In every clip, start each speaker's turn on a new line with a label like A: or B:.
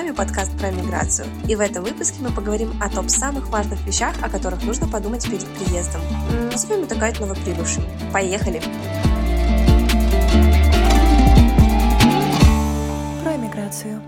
A: вами подкаст про миграцию. И в этом выпуске мы поговорим о топ самых важных вещах, о которых нужно подумать перед приездом. Назовем это гайд новоприбывшим. Поехали!
B: Про миграцию.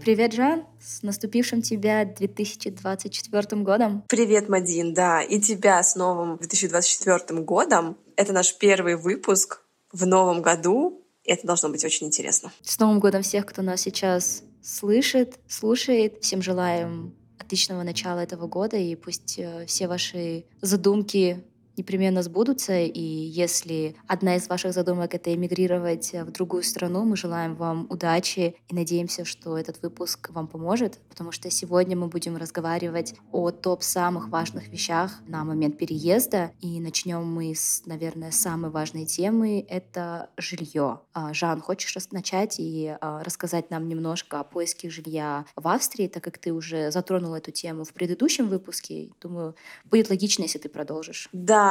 C: Привет, Жан! С наступившим тебя 2024 годом!
A: Привет, Мадин! Да, и тебя с новым 2024 годом. Это наш первый выпуск в новом году. И это должно быть очень интересно.
C: С Новым годом всех, кто нас сейчас слышит, слушает. Всем желаем отличного начала этого года, и пусть э, все ваши задумки непременно сбудутся. И если одна из ваших задумок — это эмигрировать в другую страну, мы желаем вам удачи и надеемся, что этот выпуск вам поможет, потому что сегодня мы будем разговаривать о топ самых важных вещах на момент переезда. И начнем мы с, наверное, самой важной темы — это жилье. А, Жан, хочешь начать и а, рассказать нам немножко о поиске жилья в Австрии, так как ты уже затронул эту тему в предыдущем выпуске? Думаю, будет логично, если ты продолжишь.
A: Да,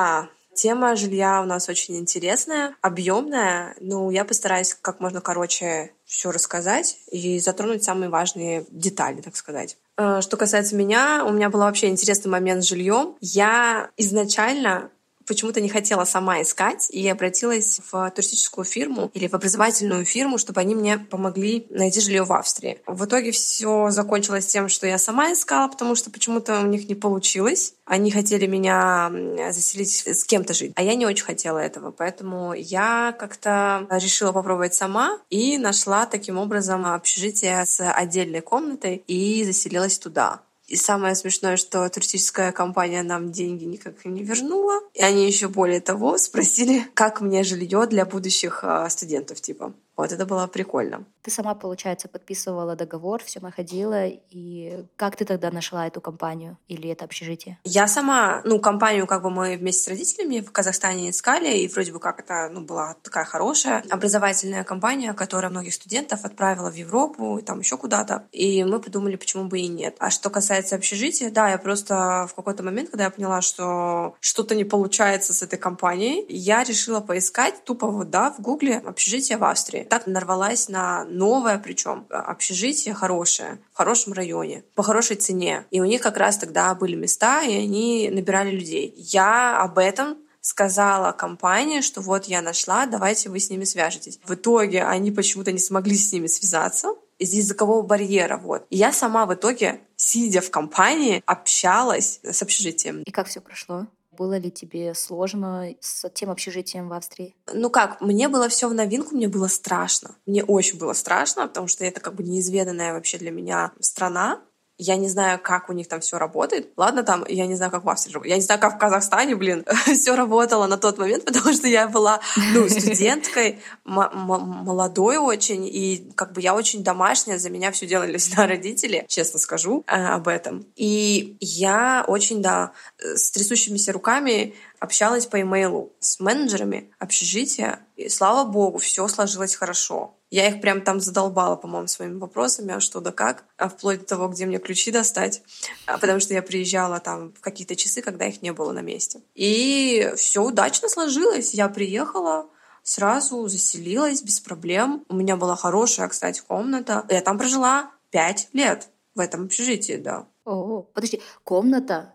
A: тема жилья у нас очень интересная, объемная. Ну, я постараюсь как можно короче все рассказать и затронуть самые важные детали, так сказать. Э, что касается меня, у меня был вообще интересный момент с жильем. Я изначально почему-то не хотела сама искать и обратилась в туристическую фирму или в образовательную фирму, чтобы они мне помогли найти жилье в Австрии. В итоге все закончилось тем, что я сама искала, потому что почему-то у них не получилось. Они хотели меня заселить с кем-то жить, а я не очень хотела этого, поэтому я как-то решила попробовать сама и нашла таким образом общежитие с отдельной комнатой и заселилась туда. И самое смешное, что туристическая компания нам деньги никак не вернула. И они еще более того спросили, как мне жилье для будущих а, студентов, типа. Вот это было прикольно.
C: Ты сама, получается, подписывала договор, все находила. И как ты тогда нашла эту компанию или это общежитие?
A: Я сама, ну, компанию как бы мы вместе с родителями в Казахстане искали, и вроде бы как это ну, была такая хорошая образовательная компания, которая многих студентов отправила в Европу и там еще куда-то. И мы подумали, почему бы и нет. А что касается общежития, да, я просто в какой-то момент, когда я поняла, что что-то не получается с этой компанией, я решила поискать тупо вот, да, в Гугле общежитие в Австрии. Так нарвалась на новое, причем общежитие хорошее, в хорошем районе, по хорошей цене. И у них как раз тогда были места, и они набирали людей. Я об этом сказала компании, что вот я нашла, давайте вы с ними свяжетесь. В итоге они почему-то не смогли с ними связаться из языкового барьера. Вот. И я сама в итоге, сидя в компании, общалась с общежитием.
C: И как все прошло? Было ли тебе сложно с тем общежитием в Австрии?
A: Ну как, мне было все в новинку, мне было страшно. Мне очень было страшно, потому что это как бы неизведанная вообще для меня страна. Я не знаю, как у них там все работает. Ладно, там, я не знаю, как в Австрии. Я не знаю, как в Казахстане, блин, все работало на тот момент, потому что я была, ну, студенткой, молодой очень, и как бы я очень домашняя, за меня все делали всегда родители, честно скажу э, об этом. И я очень, да, с трясущимися руками общалась по имейлу с менеджерами общежития, и слава богу, все сложилось хорошо. Я их прям там задолбала, по-моему, своими вопросами, а что да как, а вплоть до того, где мне ключи достать, а потому что я приезжала там в какие-то часы, когда их не было на месте. И все удачно сложилось. Я приехала, сразу заселилась без проблем. У меня была хорошая, кстати, комната. Я там прожила пять лет в этом общежитии, да.
C: О, подожди, комната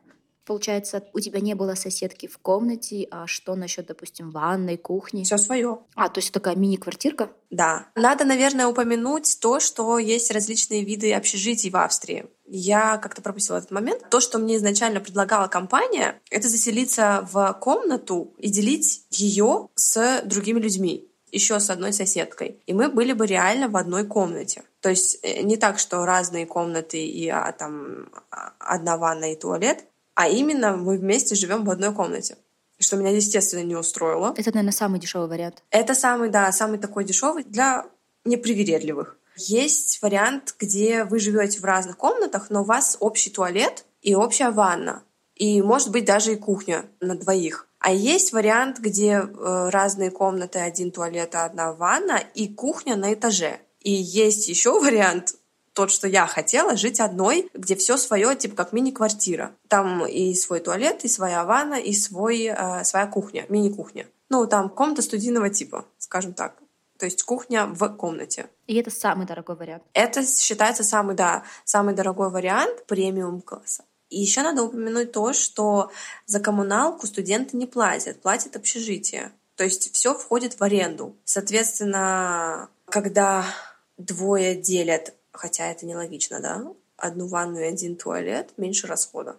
C: Получается, у тебя не было соседки в комнате, а что насчет, допустим, ванной, кухни?
A: Все свое.
C: А, то есть такая мини-квартирка?
A: Да. Надо, наверное, упомянуть то, что есть различные виды общежитий в Австрии. Я как-то пропустила этот момент. То, что мне изначально предлагала компания, это заселиться в комнату и делить ее с другими людьми еще с одной соседкой. И мы были бы реально в одной комнате. То есть э, не так, что разные комнаты и а, там а, одна ванна и туалет, а именно мы вместе живем в одной комнате что меня, естественно, не устроило.
C: Это, наверное, самый дешевый вариант.
A: Это самый, да, самый такой дешевый для непривередливых. Есть вариант, где вы живете в разных комнатах, но у вас общий туалет и общая ванна. И, может быть, даже и кухня на двоих. А есть вариант, где э, разные комнаты, один туалет, одна ванна и кухня на этаже. И есть еще вариант, тот, что я хотела, жить одной, где все свое, типа как мини-квартира. Там и свой туалет, и своя ванна, и свой, э, своя кухня, мини-кухня. Ну, там комната студийного типа, скажем так. То есть кухня в комнате.
C: И это самый дорогой вариант.
A: Это считается самый, да, самый дорогой вариант премиум класса. И еще надо упомянуть то, что за коммуналку студенты не платят, платят общежитие. То есть все входит в аренду. Соответственно, когда двое делят, хотя это нелогично, да, одну ванную и один туалет, меньше расхода.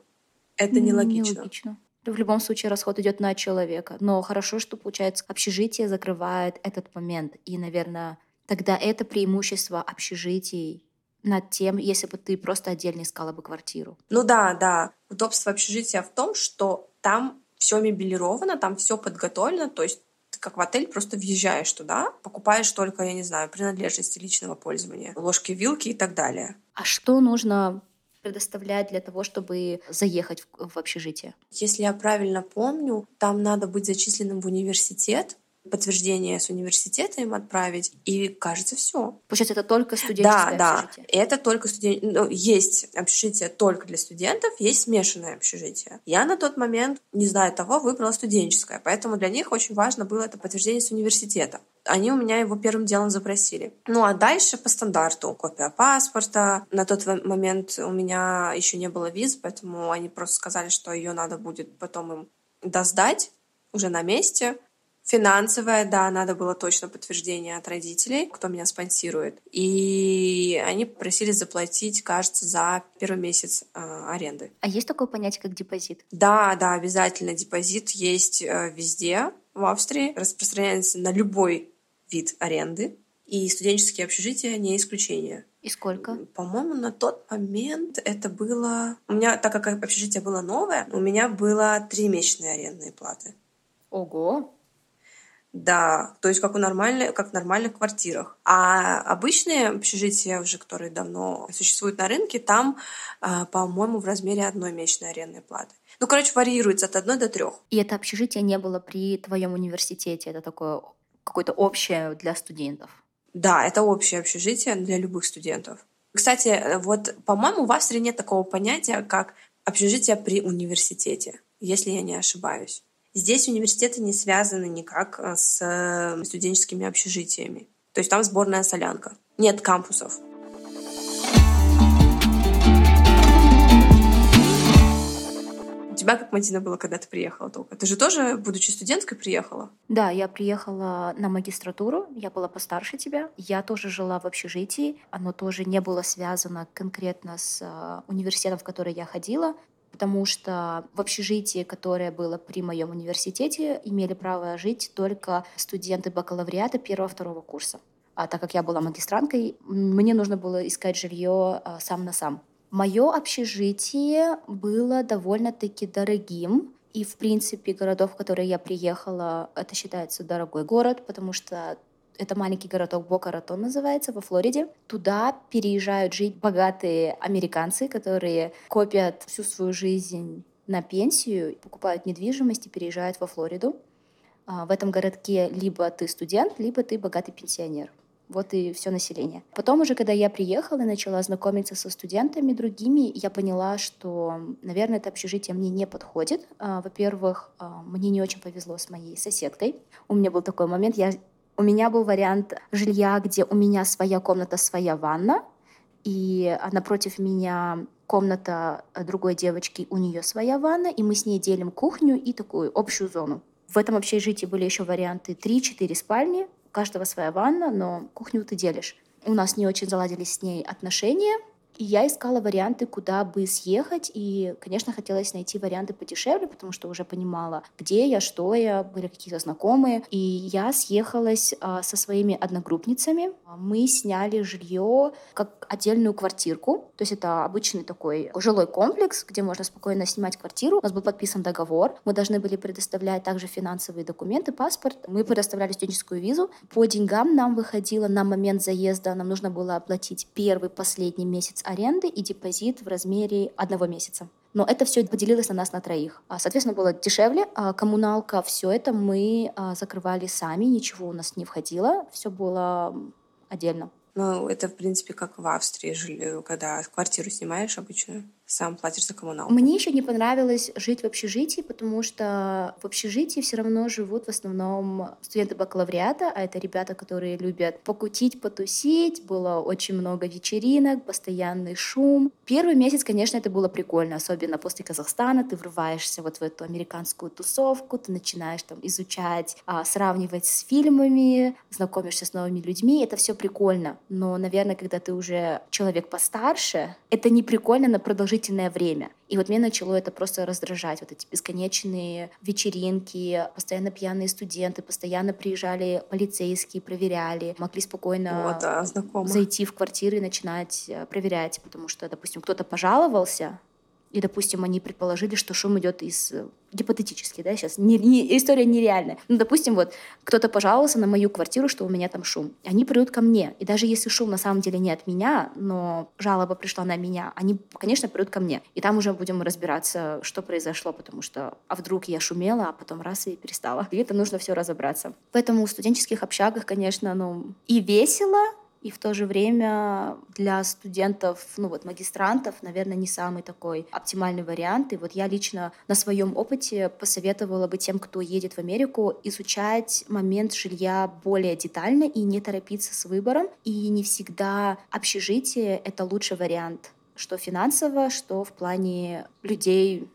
A: Это нелогично.
C: Нелогично. В любом случае расход идет на человека. Но хорошо, что, получается, общежитие закрывает этот момент. И, наверное, тогда это преимущество общежитий над тем, если бы ты просто отдельно искала бы квартиру.
A: Ну да, да. Удобство общежития в том, что там все мебелировано, там все подготовлено, то есть ты как в отель просто въезжаешь туда, покупаешь только, я не знаю, принадлежности личного пользования, ложки, вилки и так далее.
C: А что нужно предоставлять для того, чтобы заехать в, в общежитие?
A: Если я правильно помню, там надо быть зачисленным в университет, подтверждение с университета им отправить, и кажется все.
C: Получается, это только студенческое
A: да,
C: общежитие?
A: Да, это только студен... ну, есть общежитие только для студентов, есть смешанное общежитие. Я на тот момент, не знаю того, выбрала студенческое, поэтому для них очень важно было это подтверждение с университета. Они у меня его первым делом запросили. Ну а дальше по стандарту копия паспорта. На тот момент у меня еще не было виз, поэтому они просто сказали, что ее надо будет потом им досдать уже на месте. Финансовая, да, надо было точно подтверждение от родителей, кто меня спонсирует. И они попросили заплатить, кажется, за первый месяц э, аренды.
C: А есть такое понятие, как депозит?
A: Да, да, обязательно. Депозит есть э, везде в Австрии. Распространяется на любой вид аренды. И студенческие общежития не исключение.
C: И сколько?
A: По-моему, на тот момент это было... У меня, так как общежитие было новое, у меня было три месячные арендные платы.
C: Ого!
A: Да, то есть как, у нормальных, как в нормальных квартирах. А обычные общежития, уже которые давно существуют на рынке, там, а, по-моему, в размере одной месячной арендной платы. Ну, короче, варьируется от одной до трех.
C: И это общежитие не было при твоем университете? Это такое какое-то общее для студентов?
A: Да, это общее общежитие для любых студентов. Кстати, вот, по-моему, в Австрии нет такого понятия, как общежитие при университете, если я не ошибаюсь. Здесь университеты не связаны никак э, с э, студенческими общежитиями. То есть там сборная солянка. Нет кампусов. У тебя как, Мадина, было, когда ты приехала только? Ты же тоже, будучи студенткой, приехала?
C: Да, я приехала на магистратуру, я была постарше тебя. Я тоже жила в общежитии. Оно тоже не было связано конкретно с э, университетом, в который я ходила потому что в общежитии, которое было при моем университете, имели право жить только студенты бакалавриата первого-второго курса. А так как я была магистранткой, мне нужно было искать жилье а, сам на сам. Мое общежитие было довольно-таки дорогим, и, в принципе, городов, в которые я приехала, это считается дорогой город, потому что это маленький городок Бока-Ратон называется, во Флориде. Туда переезжают жить богатые американцы, которые копят всю свою жизнь на пенсию, покупают недвижимость и переезжают во Флориду. А, в этом городке либо ты студент, либо ты богатый пенсионер. Вот и все население. Потом уже, когда я приехала и начала знакомиться со студентами другими, я поняла, что, наверное, это общежитие мне не подходит. А, во-первых, а, мне не очень повезло с моей соседкой. У меня был такой момент, я у меня был вариант жилья, где у меня своя комната, своя ванна, и напротив меня комната другой девочки, у нее своя ванна, и мы с ней делим кухню и такую общую зону. В этом общежитии были еще варианты 3-4 спальни, у каждого своя ванна, но кухню ты делишь. У нас не очень заладились с ней отношения, и я искала варианты, куда бы съехать. И, конечно, хотелось найти варианты подешевле, потому что уже понимала, где я, что я, были какие-то знакомые. И я съехалась а, со своими одногруппницами. Мы сняли жилье как отдельную квартирку. То есть это обычный такой жилой комплекс, где можно спокойно снимать квартиру. У нас был подписан договор. Мы должны были предоставлять также финансовые документы, паспорт. Мы предоставляли студенческую визу. По деньгам нам выходило на момент заезда, нам нужно было оплатить первый, последний месяц аренды и депозит в размере одного месяца. Но это все поделилось на нас на троих. А, соответственно, было дешевле. А коммуналка, все это мы а, закрывали сами, ничего у нас не входило, все было отдельно.
A: Ну, это, в принципе, как в Австрии, когда квартиру снимаешь обычную. Сам платишь за коммуналку.
C: Мне еще не понравилось жить в общежитии, потому что в общежитии все равно живут в основном студенты бакалавриата, а это ребята, которые любят покутить, потусить. Было очень много вечеринок, постоянный шум. Первый месяц, конечно, это было прикольно, особенно после Казахстана. Ты врываешься вот в эту американскую тусовку, ты начинаешь там изучать, а, сравнивать с фильмами, знакомишься с новыми людьми. Это все прикольно. Но, наверное, когда ты уже человек постарше, это не прикольно на продолжительность продолжительное время. И вот меня начало это просто раздражать. Вот эти бесконечные вечеринки, постоянно пьяные студенты, постоянно приезжали полицейские, проверяли, могли спокойно
A: вот, да,
C: зайти в квартиры и начинать э, проверять, потому что, допустим, кто-то пожаловался, и, допустим, они предположили, что шум идет из э, гипотетически, да, сейчас не, не, история нереальная. Ну, допустим, вот кто-то пожаловался на мою квартиру, что у меня там шум. Они придут ко мне. И даже если шум на самом деле не от меня, но жалоба пришла на меня, они, конечно, придут ко мне. И там уже будем разбираться, что произошло, потому что, а вдруг я шумела, а потом раз и перестала. И это нужно все разобраться. Поэтому в студенческих общагах, конечно, ну, и весело, и в то же время для студентов, ну вот магистрантов, наверное, не самый такой оптимальный вариант. И вот я лично на своем опыте посоветовала бы тем, кто едет в Америку, изучать момент жилья более детально и не торопиться с выбором. И не всегда общежитие — это лучший вариант что финансово, что в плане людей,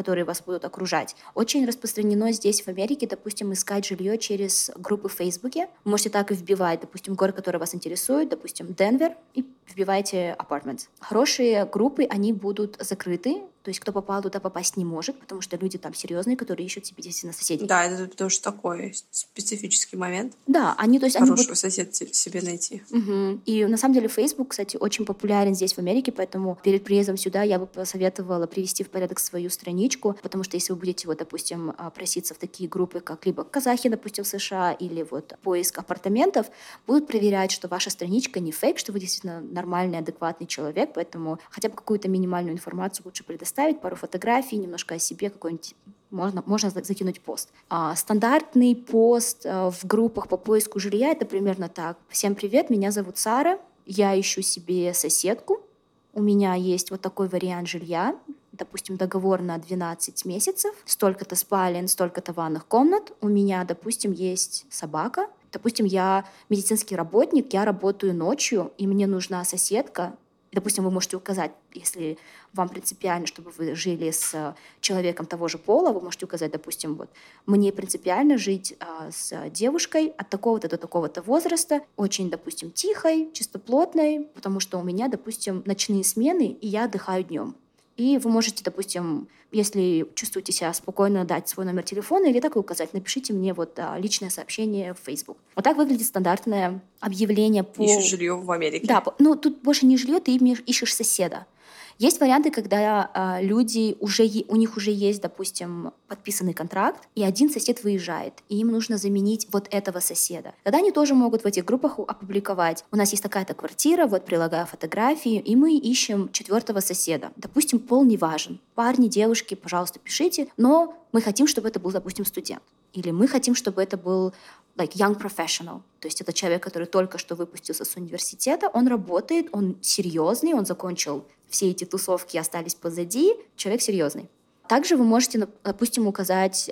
C: которые вас будут окружать. Очень распространено здесь, в Америке, допустим, искать жилье через группы в Фейсбуке. Вы можете так и вбивать, допустим, город, который вас интересует, допустим, Денвер, и вбивайте apartments. Хорошие группы, они будут закрыты, то есть кто попал туда попасть не может, потому что люди там серьезные, которые ищут себе действительно соседей.
A: Да, это тоже такой специфический момент.
C: Да, они то есть
A: хорошего
C: они будут...
A: соседа себе найти.
C: Угу. И на самом деле Facebook, кстати, очень популярен здесь в Америке, поэтому перед приездом сюда я бы посоветовала привести в порядок свою страничку, потому что если вы будете вот, допустим, а, проситься в такие группы, как либо казахи, допустим, в США, или вот поиск апартаментов, будут проверять, что ваша страничка не фейк, что вы действительно нормальный, адекватный человек, поэтому хотя бы какую-то минимальную информацию лучше предоставить оставить пару фотографий, немножко о себе, какой-нибудь можно, можно закинуть пост. А, стандартный пост а, в группах по поиску жилья — это примерно так. «Всем привет, меня зовут Сара, я ищу себе соседку, у меня есть вот такой вариант жилья, допустим, договор на 12 месяцев, столько-то спален, столько-то ванных комнат, у меня, допустим, есть собака, допустим, я медицинский работник, я работаю ночью, и мне нужна соседка, Допустим, вы можете указать, если вам принципиально, чтобы вы жили с человеком того же пола, вы можете указать, допустим, вот, мне принципиально жить а, с девушкой от такого-то до такого-то возраста, очень, допустим, тихой, чистоплотной, потому что у меня, допустим, ночные смены, и я отдыхаю днем. И вы можете, допустим, если чувствуете себя спокойно, дать свой номер телефона или так и указать, напишите мне вот а, личное сообщение в Facebook. Вот так выглядит стандартное объявление по...
A: Ищешь жилье в Америке.
C: Да, ну тут больше не жилье, ты ищешь соседа. Есть варианты, когда а, люди уже у них уже есть, допустим, подписанный контракт, и один сосед выезжает, и им нужно заменить вот этого соседа. Тогда они тоже могут в этих группах опубликовать. У нас есть такая-то квартира, вот прилагаю фотографии, и мы ищем четвертого соседа. Допустим, пол не важен. Парни, девушки, пожалуйста, пишите, но мы хотим, чтобы это был, допустим, студент. Или мы хотим, чтобы это был like young professional. То есть это человек, который только что выпустился с университета, он работает, он серьезный, он закончил все эти тусовки, остались позади, человек серьезный. Также вы можете, допустим, указать,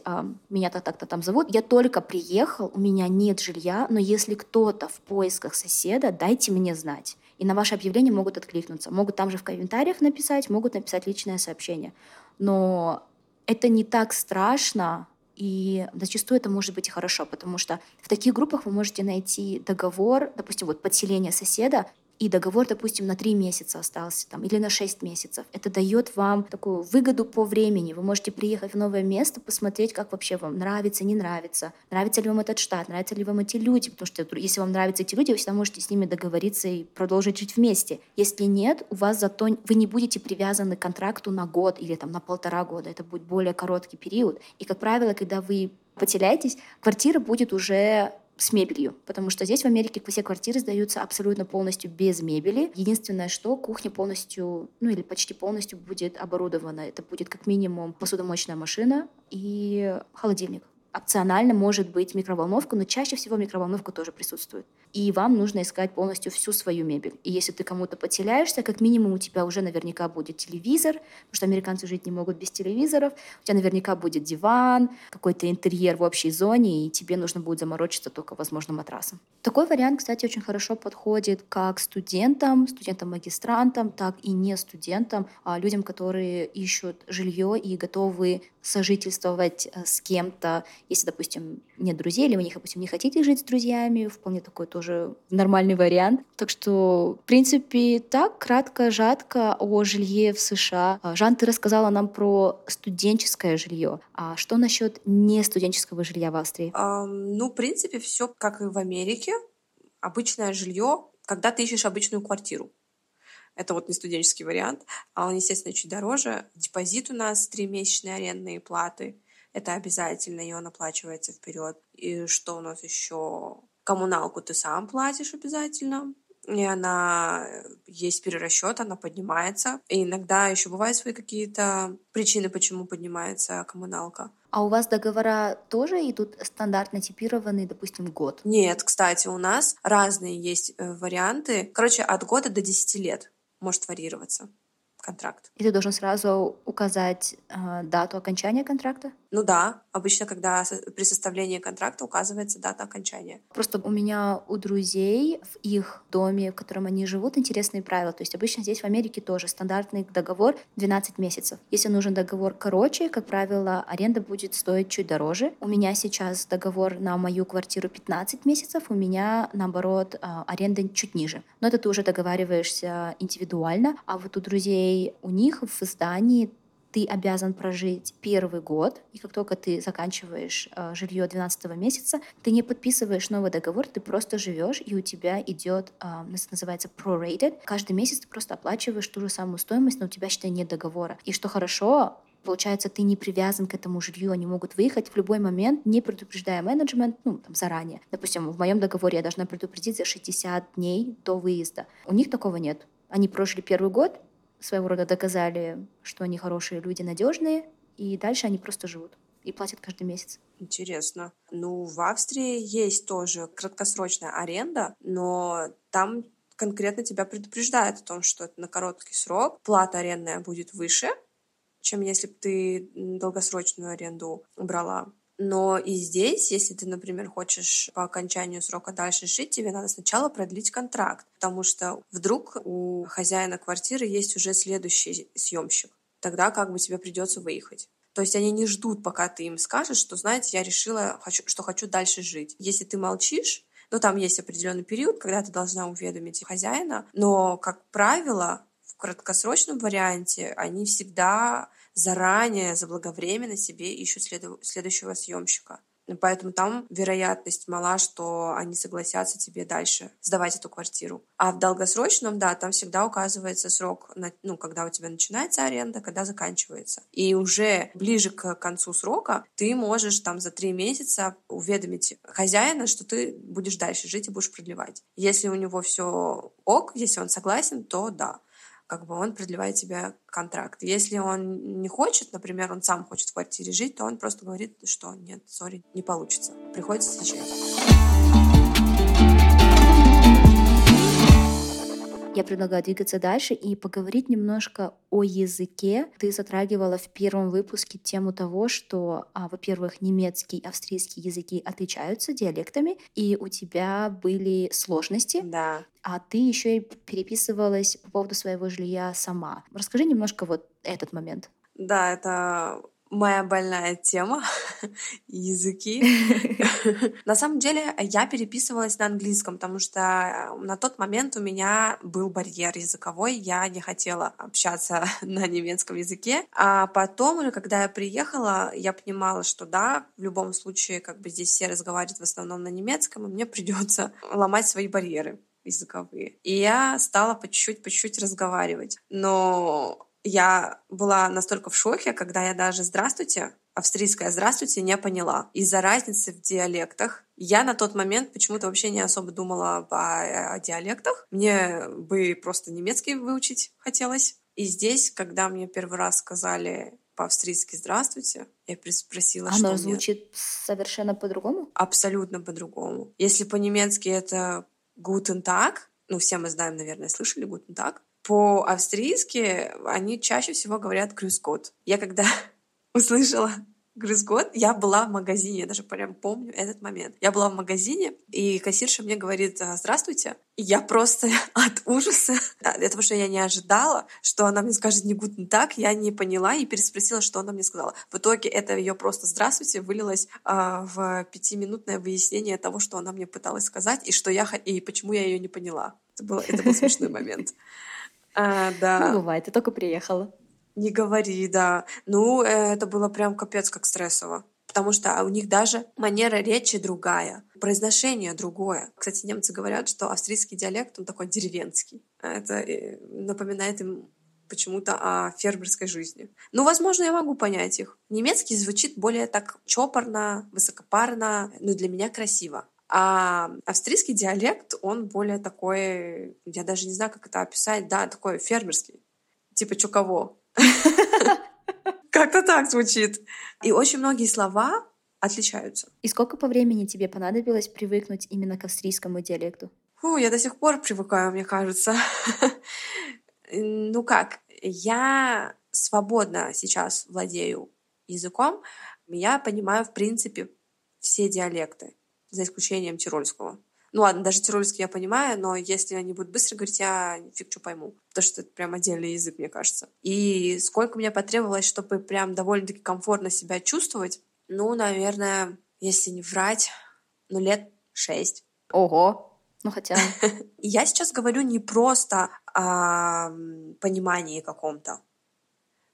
C: меня так так-то там зовут, я только приехал, у меня нет жилья, но если кто-то в поисках соседа, дайте мне знать. И на ваше объявление могут откликнуться. Могут там же в комментариях написать, могут написать личное сообщение. Но это не так страшно, и зачастую это может быть и хорошо, потому что в таких группах вы можете найти договор, допустим, вот подселение соседа, и договор, допустим, на три месяца остался там, или на шесть месяцев. Это дает вам такую выгоду по времени. Вы можете приехать в новое место, посмотреть, как вообще вам нравится, не нравится. Нравится ли вам этот штат, нравятся ли вам эти люди. Потому что если вам нравятся эти люди, вы всегда можете с ними договориться и продолжить жить вместе. Если нет, у вас зато вы не будете привязаны к контракту на год или там на полтора года. Это будет более короткий период. И, как правило, когда вы потеряетесь, квартира будет уже с мебелью, потому что здесь в Америке все квартиры сдаются абсолютно полностью без мебели. Единственное, что кухня полностью, ну или почти полностью будет оборудована. Это будет как минимум посудомоечная машина и холодильник. Опционально может быть микроволновка, но чаще всего микроволновка тоже присутствует. И вам нужно искать полностью всю свою мебель. И если ты кому-то потеряешься, как минимум у тебя уже наверняка будет телевизор, потому что американцы жить не могут без телевизоров. У тебя наверняка будет диван, какой-то интерьер в общей зоне, и тебе нужно будет заморочиться только, возможно, матрасом. Такой вариант, кстати, очень хорошо подходит как студентам, студентам-магистрантам, так и не студентам, а людям, которые ищут жилье и готовы сожительствовать э, с кем-то, если, допустим, нет друзей, или вы, допустим, не хотите жить с друзьями, вполне такой тоже нормальный вариант. Так что, в принципе, так, кратко, жатко о жилье в США. А, Жан, ты рассказала нам про студенческое жилье. А что насчет не студенческого жилья в Австрии?
A: Um, ну, в принципе, все как и в Америке. Обычное жилье, когда ты ищешь обычную квартиру. Это вот не студенческий вариант, а он, естественно, чуть дороже. Депозит у нас три месячные арендные платы. Это обязательно, и он оплачивается вперед. И что у нас еще? Коммуналку ты сам платишь обязательно и она есть перерасчет, она поднимается. И иногда еще бывают свои какие-то причины, почему поднимается коммуналка.
C: А у вас договора тоже идут стандартно типированные, допустим, год?
A: Нет, кстати, у нас разные есть э, варианты. Короче, от года до 10 лет может варьироваться контракт.
C: И ты должен сразу указать э, дату окончания контракта?
A: Ну да, обычно, когда при составлении контракта указывается дата окончания.
C: Просто у меня у друзей в их доме, в котором они живут, интересные правила. То есть обычно здесь в Америке тоже стандартный договор 12 месяцев. Если нужен договор короче, как правило, аренда будет стоить чуть дороже. У меня сейчас договор на мою квартиру 15 месяцев, у меня, наоборот, а, аренда чуть ниже. Но это ты уже договариваешься индивидуально. А вот у друзей, у них в здании ты обязан прожить первый год, и как только ты заканчиваешь э, жилье 12 месяца, ты не подписываешь новый договор, ты просто живешь, и у тебя идет, э, называется prorated. Каждый месяц ты просто оплачиваешь ту же самую стоимость, но у тебя, считай, нет договора. И что хорошо, Получается, ты не привязан к этому жилью, они могут выехать в любой момент, не предупреждая менеджмент, ну, там, заранее. Допустим, в моем договоре я должна предупредить за 60 дней до выезда. У них такого нет. Они прожили первый год, своего рода доказали, что они хорошие люди, надежные, и дальше они просто живут и платят каждый месяц.
A: Интересно. Ну, в Австрии есть тоже краткосрочная аренда, но там конкретно тебя предупреждают о том, что это на короткий срок, плата арендная будет выше, чем если бы ты долгосрочную аренду брала. Но и здесь, если ты, например, хочешь по окончанию срока дальше жить, тебе надо сначала продлить контракт, потому что вдруг у хозяина квартиры есть уже следующий съемщик. Тогда как бы тебе придется выехать. То есть они не ждут, пока ты им скажешь, что, знаете, я решила, что хочу дальше жить. Если ты молчишь, ну, там есть определенный период, когда ты должна уведомить хозяина, но, как правило, в краткосрочном варианте они всегда заранее, заблаговременно себе ищут следу- следующего съемщика. Поэтому там вероятность мала, что они согласятся тебе дальше сдавать эту квартиру. А в долгосрочном, да, там всегда указывается срок, ну, когда у тебя начинается аренда, когда заканчивается. И уже ближе к концу срока ты можешь там за три месяца уведомить хозяина, что ты будешь дальше жить и будешь продлевать. Если у него все ок, если он согласен, то да как бы он продлевает тебе контракт. Если он не хочет, например, он сам хочет в квартире жить, то он просто говорит, что нет, сори, не получится. Приходится съезжать.
C: Я предлагаю двигаться дальше и поговорить немножко о языке. Ты затрагивала в первом выпуске тему того, что, а, во-первых, немецкий, австрийский языки отличаются диалектами, и у тебя были сложности.
A: Да.
C: А ты еще и переписывалась по поводу своего жилья сама. Расскажи немножко вот этот момент.
A: Да, это моя больная тема — языки. На самом деле я переписывалась на английском, потому что э, на тот момент у меня был барьер языковой, я не хотела общаться на немецком языке. А потом уже, когда я приехала, я понимала, что да, в любом случае, как бы здесь все разговаривают в основном на немецком, и мне придется ломать свои барьеры языковые. И я стала по чуть-чуть, по чуть-чуть разговаривать. Но я была настолько в шоке, когда я даже «здравствуйте», австрийское «здравствуйте» не поняла. Из-за разницы в диалектах я на тот момент почему-то вообще не особо думала о, о диалектах. Мне бы просто немецкий выучить хотелось. И здесь, когда мне первый раз сказали по-австрийски «здравствуйте». Я переспросила,
C: Оно
A: что
C: звучит мне... совершенно по-другому?
A: Абсолютно по-другому. Если по-немецки это «guten Tag», ну, все мы знаем, наверное, слышали «guten Tag», по-австрийски они чаще всего говорят «grüß Gott». Я когда услышала Грыз год. Я была в магазине, я даже прям помню этот момент. Я была в магазине, и кассирша мне говорит «А, «Здравствуйте». И я просто от ужаса, этого, что я не ожидала, что она мне скажет не гутен так, я не поняла и переспросила, что она мне сказала. В итоге это ее просто «Здравствуйте» вылилось а, в пятиминутное выяснение того, что она мне пыталась сказать, и что я и почему я ее не поняла. Это, было, это был смешной момент.
C: А, да. Ну, бывает, ты только приехала.
A: Не говори, да. Ну, э, это было прям капец как стрессово. Потому что у них даже манера речи другая, произношение другое. Кстати, немцы говорят, что австрийский диалект, он такой деревенский. Это э, напоминает им почему-то о фермерской жизни. Ну, возможно, я могу понять их. Немецкий звучит более так чопорно, высокопарно, но для меня красиво. А австрийский диалект, он более такой, я даже не знаю, как это описать, да, такой фермерский. Типа чё кого. Как-то так звучит. И очень многие слова отличаются.
C: И сколько по времени тебе понадобилось привыкнуть именно к австрийскому диалекту?
A: Фу, я до сих пор привыкаю, мне кажется. Ну как, я свободно сейчас владею языком, я понимаю, в принципе, все диалекты, за исключением тирольского. Ну ладно, даже тирольский я понимаю, но если они будут быстро говорить, я фиг что пойму. Потому что это прям отдельный язык, мне кажется. И сколько мне потребовалось, чтобы прям довольно-таки комфортно себя чувствовать? Ну, наверное, если не врать, ну, лет шесть.
C: Ого! Ну, хотя...
A: Я сейчас говорю не просто о понимании каком-то,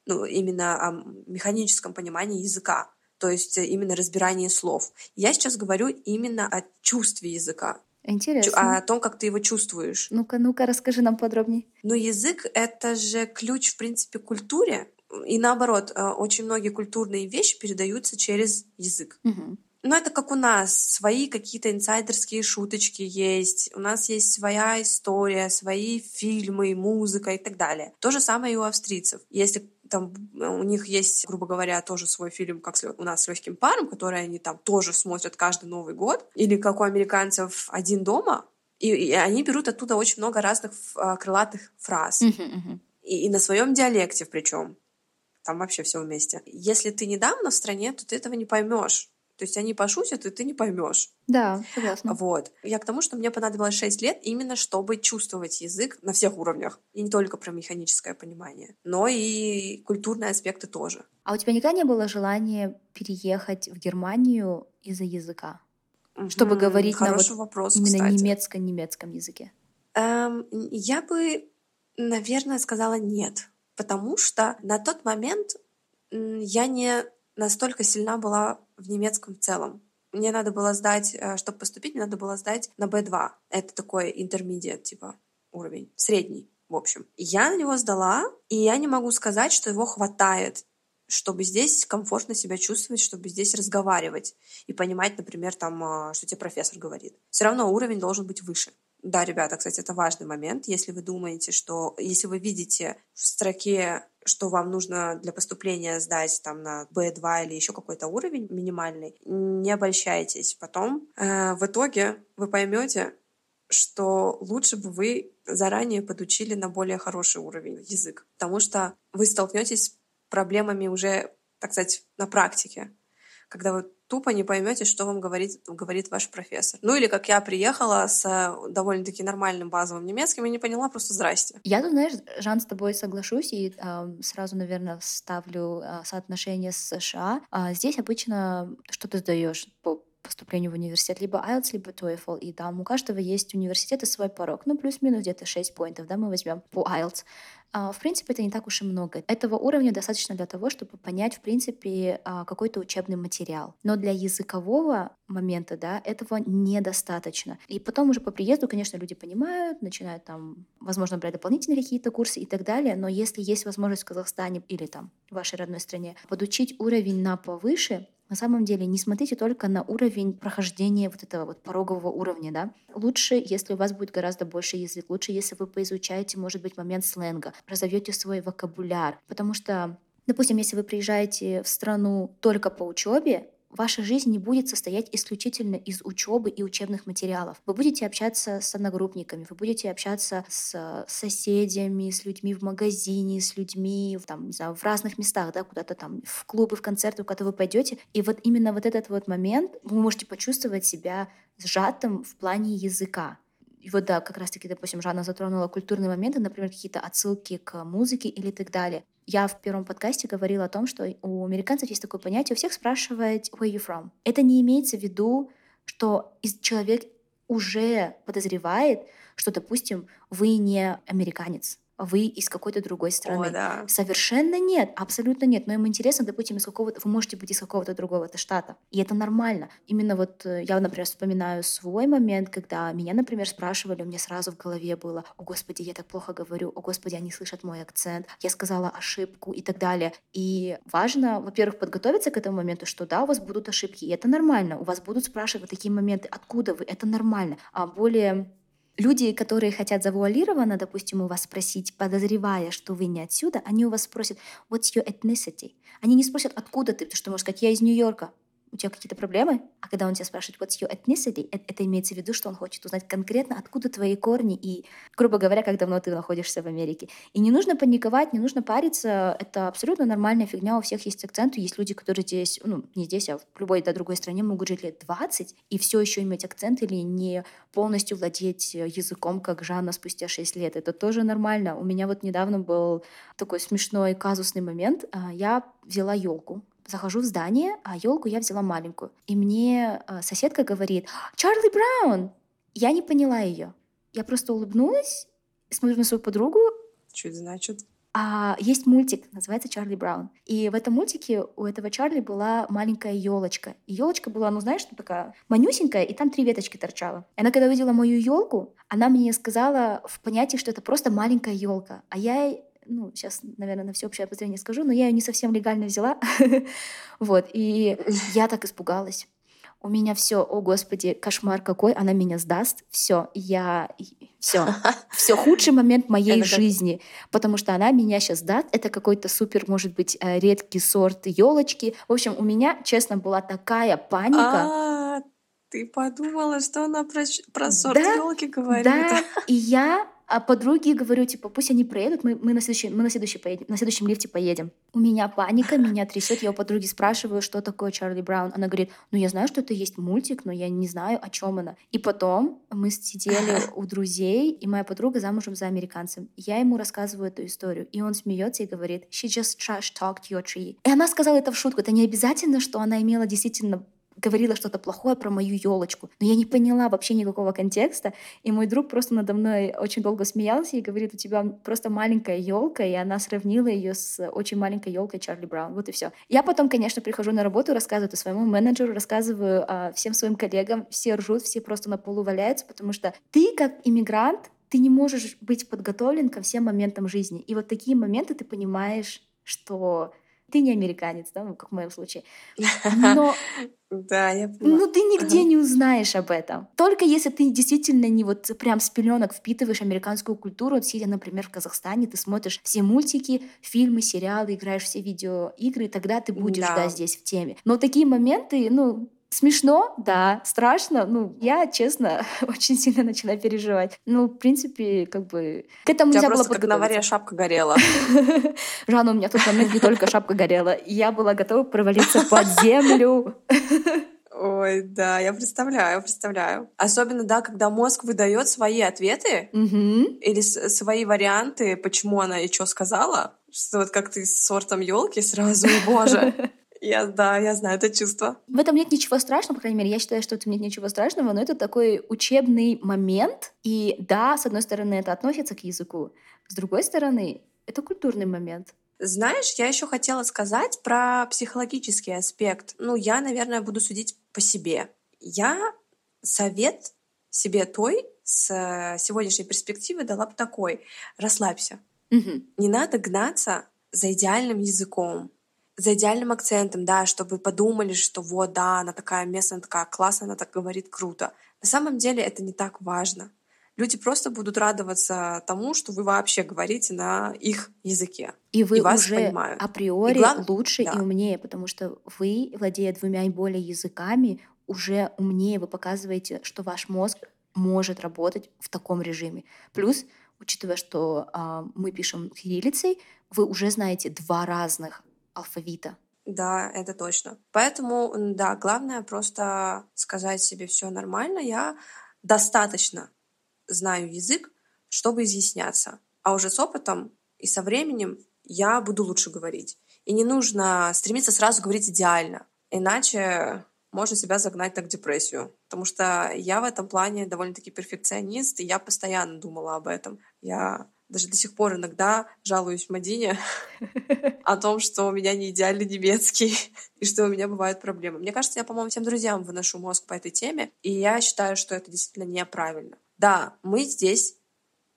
A: ну, именно о механическом понимании языка то есть э, именно разбирание слов. Я сейчас говорю именно о чувстве языка.
C: Интересно.
A: О том, как ты его чувствуешь.
C: Ну-ка, ну-ка, расскажи нам подробнее.
A: Ну, язык — это же ключ, в принципе, к культуре. И наоборот, э, очень многие культурные вещи передаются через язык.
C: Угу.
A: Ну, это как у нас. Свои какие-то инсайдерские шуточки есть. У нас есть своя история, свои фильмы, музыка и так далее. То же самое и у австрийцев. Если там у них есть, грубо говоря, тоже свой фильм, как у нас с легким паром, который они там тоже смотрят каждый Новый год, или как у американцев «Один дома», и, и они берут оттуда очень много разных а, крылатых фраз.
C: Uh-huh, uh-huh.
A: И, и на своем диалекте причем. Там вообще все вместе. Если ты недавно в стране, то ты этого не поймешь. То есть они пошутят, и ты не поймешь.
C: Да, согласна.
A: Вот. Я к тому, что мне понадобилось 6 лет именно чтобы чувствовать язык на всех уровнях. И не только про механическое понимание, но и культурные аспекты тоже.
C: А у тебя никогда не было желания переехать в Германию из-за языка? Чтобы говорить на вот вопрос, именно немецко-немецком языке?
A: Эм, я бы, наверное, сказала нет. Потому что на тот момент я не настолько сильна была в немецком в целом. Мне надо было сдать, э, чтобы поступить, мне надо было сдать на B2. Это такой интермедиат, типа уровень, средний, в общем. Я на него сдала, и я не могу сказать, что его хватает чтобы здесь комфортно себя чувствовать, чтобы здесь разговаривать и понимать, например, там, э, что тебе профессор говорит. Все равно уровень должен быть выше. Да, ребята, кстати, это важный момент. Если вы думаете, что... Если вы видите в строке, что вам нужно для поступления сдать там на B2 или еще какой-то уровень минимальный, не обольщайтесь. Потом э, в итоге вы поймете, что лучше бы вы заранее подучили на более хороший уровень язык, потому что вы столкнетесь с проблемами уже, так сказать, на практике, когда вы тупо не поймете, что вам говорит, говорит ваш профессор. Ну или как я приехала с э, довольно-таки нормальным базовым немецким и не поняла просто «здрасте».
C: Я тут, знаешь, Жан, с тобой соглашусь и э, сразу, наверное, ставлю э, соотношение с США. А здесь обычно что ты сдаешь по поступлению в университет, либо IELTS, либо TOEFL, и там у каждого есть университета свой порог, ну, плюс-минус где-то 6 поинтов, да, мы возьмем по IELTS. А, в принципе, это не так уж и много. Этого уровня достаточно для того, чтобы понять, в принципе, а, какой-то учебный материал. Но для языкового момента, да, этого недостаточно. И потом уже по приезду, конечно, люди понимают, начинают там, возможно, брать дополнительные какие-то курсы и так далее, но если есть возможность в Казахстане или там в вашей родной стране подучить уровень на повыше, на самом деле не смотрите только на уровень прохождения вот этого вот порогового уровня, да. Лучше, если у вас будет гораздо больше язык, лучше, если вы поизучаете, может быть, момент сленга, разовьете свой вокабуляр, потому что Допустим, если вы приезжаете в страну только по учебе, ваша жизнь не будет состоять исключительно из учебы и учебных материалов. Вы будете общаться с одногруппниками, вы будете общаться с соседями, с людьми в магазине, с людьми там, не знаю, в разных местах, да, куда-то там в клубы, в концерты, куда вы пойдете. И вот именно вот этот вот момент вы можете почувствовать себя сжатым в плане языка. И вот да, как раз-таки, допустим, Жанна затронула культурные моменты, например, какие-то отсылки к музыке или так далее. Я в первом подкасте говорила о том, что у американцев есть такое понятие, у всех спрашивать «Where you from?». Это не имеется в виду, что человек уже подозревает, что, допустим, вы не американец, вы из какой-то другой страны.
A: О, да.
C: Совершенно нет, абсолютно нет. Но им интересно, допустим, из какого-то, вы можете быть из какого-то другого штата. И это нормально. Именно вот э, я, например, вспоминаю свой момент, когда меня, например, спрашивали, у меня сразу в голове было, о господи, я так плохо говорю, о господи, они слышат мой акцент, я сказала ошибку и так далее. И важно, во-первых, подготовиться к этому моменту, что да, у вас будут ошибки, и это нормально. У вас будут спрашивать такие моменты, откуда вы, это нормально. А более Люди, которые хотят завуалированно, допустим, у вас спросить, подозревая, что вы не отсюда, они у вас спросят, what's your ethnicity? Они не спросят, откуда ты, потому что, может сказать, я из Нью-Йорка у тебя какие-то проблемы, а когда он тебя спрашивает what's your ethnicity, это, имеется в виду, что он хочет узнать конкретно, откуда твои корни и, грубо говоря, как давно ты находишься в Америке. И не нужно паниковать, не нужно париться, это абсолютно нормальная фигня, у всех есть акцент, есть люди, которые здесь, ну, не здесь, а в любой да, другой стране могут жить лет 20 и все еще иметь акцент или не полностью владеть языком, как Жанна спустя 6 лет. Это тоже нормально. У меня вот недавно был такой смешной казусный момент. А, я взяла елку захожу в здание, а елку я взяла маленькую. И мне э, соседка говорит, Чарли Браун! Я не поняла ее. Я просто улыбнулась, смотрю на свою подругу.
A: Что это значит?
C: А есть мультик, называется Чарли Браун. И в этом мультике у этого Чарли была маленькая елочка. И елочка была, ну знаешь, что такая манюсенькая, и там три веточки торчало. И она, когда увидела мою елку, она мне сказала в понятии, что это просто маленькая елка. А я ну, сейчас, наверное, на всеобщее обозрение скажу, но я ее не совсем легально взяла. вот, и я так испугалась. У меня все, о господи, кошмар какой, она меня сдаст, все, я, все, все худший момент моей жизни, потому что она меня сейчас даст. Это какой-то супер, может быть, э, редкий сорт елочки. В общем, у меня, честно, была такая паника.
A: А, ты подумала, что она про, про сорт да, елки говорит? Да,
C: и я а подруге говорю, типа, пусть они проедут, мы, мы, на, следующий, мы на, следующий поедем, на следующем лифте поедем. У меня паника, меня трясет, я у подруги спрашиваю, что такое Чарли Браун. Она говорит, ну я знаю, что это есть мультик, но я не знаю, о чем она. И потом мы сидели у друзей, и моя подруга замужем за американцем. Я ему рассказываю эту историю, и он смеется и говорит, she just trash talked your tree. И она сказала это в шутку. Это не обязательно, что она имела действительно говорила что-то плохое про мою елочку. Но я не поняла вообще никакого контекста. И мой друг просто надо мной очень долго смеялся и говорит, у тебя просто маленькая елка, и она сравнила ее с очень маленькой елкой Чарли Браун. Вот и все. Я потом, конечно, прихожу на работу, рассказываю это своему менеджеру, рассказываю а, всем своим коллегам, все ржут, все просто на полу валяются, потому что ты как иммигрант, ты не можешь быть подготовлен ко всем моментам жизни. И вот такие моменты ты понимаешь, что ты не американец, да, ну, как в моем случае. Но
A: да, я поняла.
C: Ну, ты нигде ага. не узнаешь об этом. Только если ты действительно не вот прям с пеленок впитываешь американскую культуру, вот сидя, например, в Казахстане, ты смотришь все мультики, фильмы, сериалы, играешь все видеоигры, тогда ты будешь, да, да здесь в теме. Но такие моменты, ну, Смешно, да, страшно. Ну, я, честно, очень сильно начала переживать. Ну, в принципе, как бы...
A: К этому нельзя было как на варе шапка горела.
C: Жанна, у меня тут момент не только шапка горела. Я была готова провалиться под землю.
A: Ой, да, я представляю, представляю. Особенно, да, когда мозг выдает свои ответы
C: угу.
A: или свои варианты, почему она и что сказала, что вот как ты с сортом елки сразу, боже. Я, да, я знаю это чувство.
C: В этом нет ничего страшного, по крайней мере, я считаю, что в этом нет ничего страшного, но это такой учебный момент. И да, с одной стороны, это относится к языку, с другой стороны, это культурный момент.
A: Знаешь, я еще хотела сказать про психологический аспект. Ну, я, наверное, буду судить по себе. Я совет себе той с сегодняшней перспективы дала бы такой. Расслабься.
C: Угу.
A: Не надо гнаться за идеальным языком, за идеальным акцентом, да, чтобы подумали, что вот, да, она такая местная, такая классная, она так говорит круто. На самом деле это не так важно. люди просто будут радоваться тому, что вы вообще говорите на их языке.
C: И вы
A: и вас
C: уже
A: понимают.
C: априори
A: И глав-
C: лучше
A: да.
C: и умнее, потому что вы, владея двумя и более языками, уже умнее вы показываете, что ваш мозг может работать в таком режиме. Плюс, учитывая, что а, мы пишем кириллицей, вы уже знаете два разных алфавита.
A: Да, это точно. Поэтому, да, главное просто сказать себе все нормально. Я достаточно знаю язык, чтобы изъясняться. А уже с опытом и со временем я буду лучше говорить. И не нужно стремиться сразу говорить идеально, иначе можно себя загнать так в депрессию. Потому что я в этом плане довольно-таки перфекционист, и я постоянно думала об этом. Я даже до сих пор иногда жалуюсь Мадине о том, что у меня не идеальный немецкий и что у меня бывают проблемы. Мне кажется, я, по-моему, всем друзьям выношу мозг по этой теме, и я считаю, что это действительно неправильно. Да, мы здесь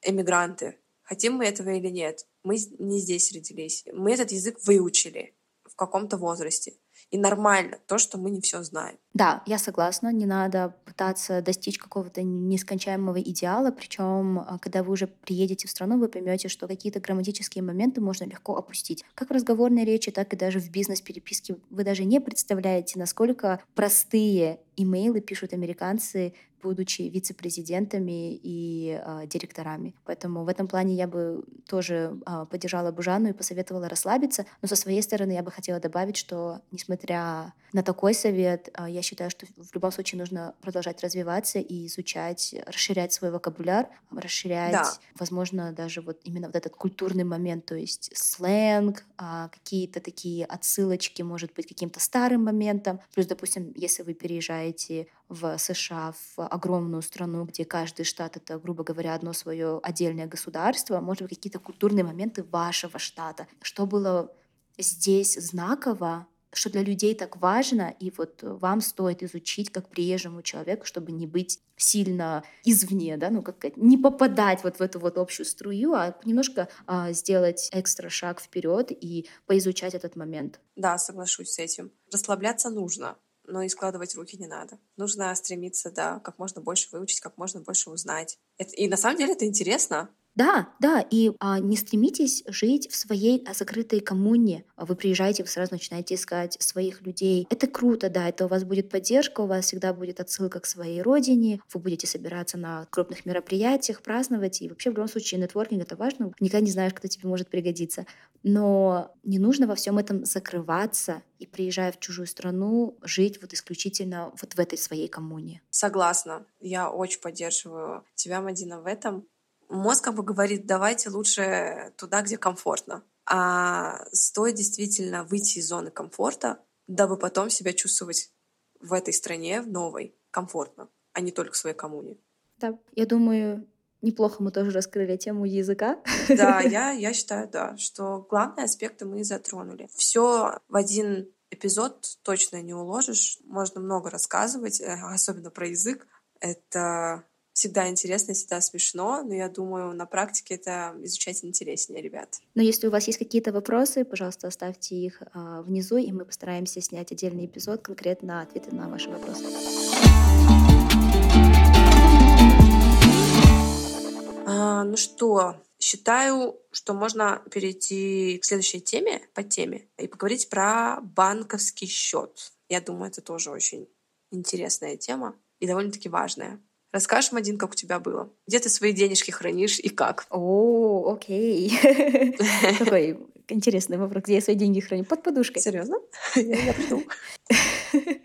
A: эмигранты, хотим мы этого или нет. Мы не здесь родились. Мы этот язык выучили в каком-то возрасте. И нормально то, что мы не все знаем.
C: Да, я согласна, не надо пытаться достичь какого-то нескончаемого идеала, причем, когда вы уже приедете в страну, вы поймете, что какие-то грамматические моменты можно легко опустить. Как в разговорной речи, так и даже в бизнес-переписке. Вы даже не представляете, насколько простые имейлы пишут американцы, будучи вице-президентами и э, директорами. Поэтому в этом плане я бы тоже э, поддержала бы Жанну и посоветовала расслабиться. Но со своей стороны я бы хотела добавить, что несмотря на такой совет, э, я считаю, что в любом случае нужно продолжать развиваться и изучать, расширять свой вокабуляр, расширять,
A: Да.
C: возможно, даже вот именно вот этот культурный момент, то есть сленг, а, какие-то такие отсылочки, может быть, каким-то старым моментам. Плюс, допустим, если вы переезжаете в США, в огромную страну, где каждый штат — это, грубо говоря, одно свое отдельное государство, может быть, какие-то культурные моменты вашего штата. Что было здесь знаково, что для людей так важно, и вот вам стоит изучить как приезжему человеку, чтобы не быть сильно извне, да, ну как не попадать вот в эту вот общую струю, а немножко а, сделать экстра шаг вперед и поизучать этот момент.
A: Да, соглашусь с этим. Расслабляться нужно, но и складывать руки не надо. Нужно стремиться, да, как можно больше выучить, как можно больше узнать. Это- и на самом деле это интересно.
C: Да, да, и а, не стремитесь жить в своей а, закрытой коммуне. Вы приезжаете, вы сразу начинаете искать своих людей. Это круто, да, это у вас будет поддержка, у вас всегда будет отсылка к своей родине, вы будете собираться на крупных мероприятиях, праздновать, и вообще в любом случае нетворкинг — это важно, никогда не знаешь, кто тебе может пригодиться. Но не нужно во всем этом закрываться и, приезжая в чужую страну, жить вот исключительно вот в этой своей коммуне.
A: Согласна. Я очень поддерживаю тебя, Мадина, в этом. Мозг как бы говорит, давайте лучше туда, где комфортно. А стоит действительно выйти из зоны комфорта, дабы потом себя чувствовать в этой стране, в новой, комфортно, а не только в своей коммуне.
C: Да, я думаю, неплохо мы тоже раскрыли тему языка.
A: Да, я, я считаю, да, что главные аспекты мы затронули. Все в один эпизод точно не уложишь. Можно много рассказывать, э, особенно про язык. Это всегда интересно, всегда смешно, но я думаю, на практике это изучать интереснее, ребят.
C: Но если у вас есть какие-то вопросы, пожалуйста, оставьте их а, внизу, и мы постараемся снять отдельный эпизод конкретно на ответы на ваши вопросы.
A: А, ну что, считаю, что можно перейти к следующей теме, по теме, и поговорить про банковский счет. Я думаю, это тоже очень интересная тема и довольно-таки важная. Расскажешь, Мадин, как у тебя было? Где ты свои денежки хранишь и как?
C: О, окей. Такой интересный вопрос. Где я свои деньги храню? Под подушкой.
A: Серьезно? Я жду.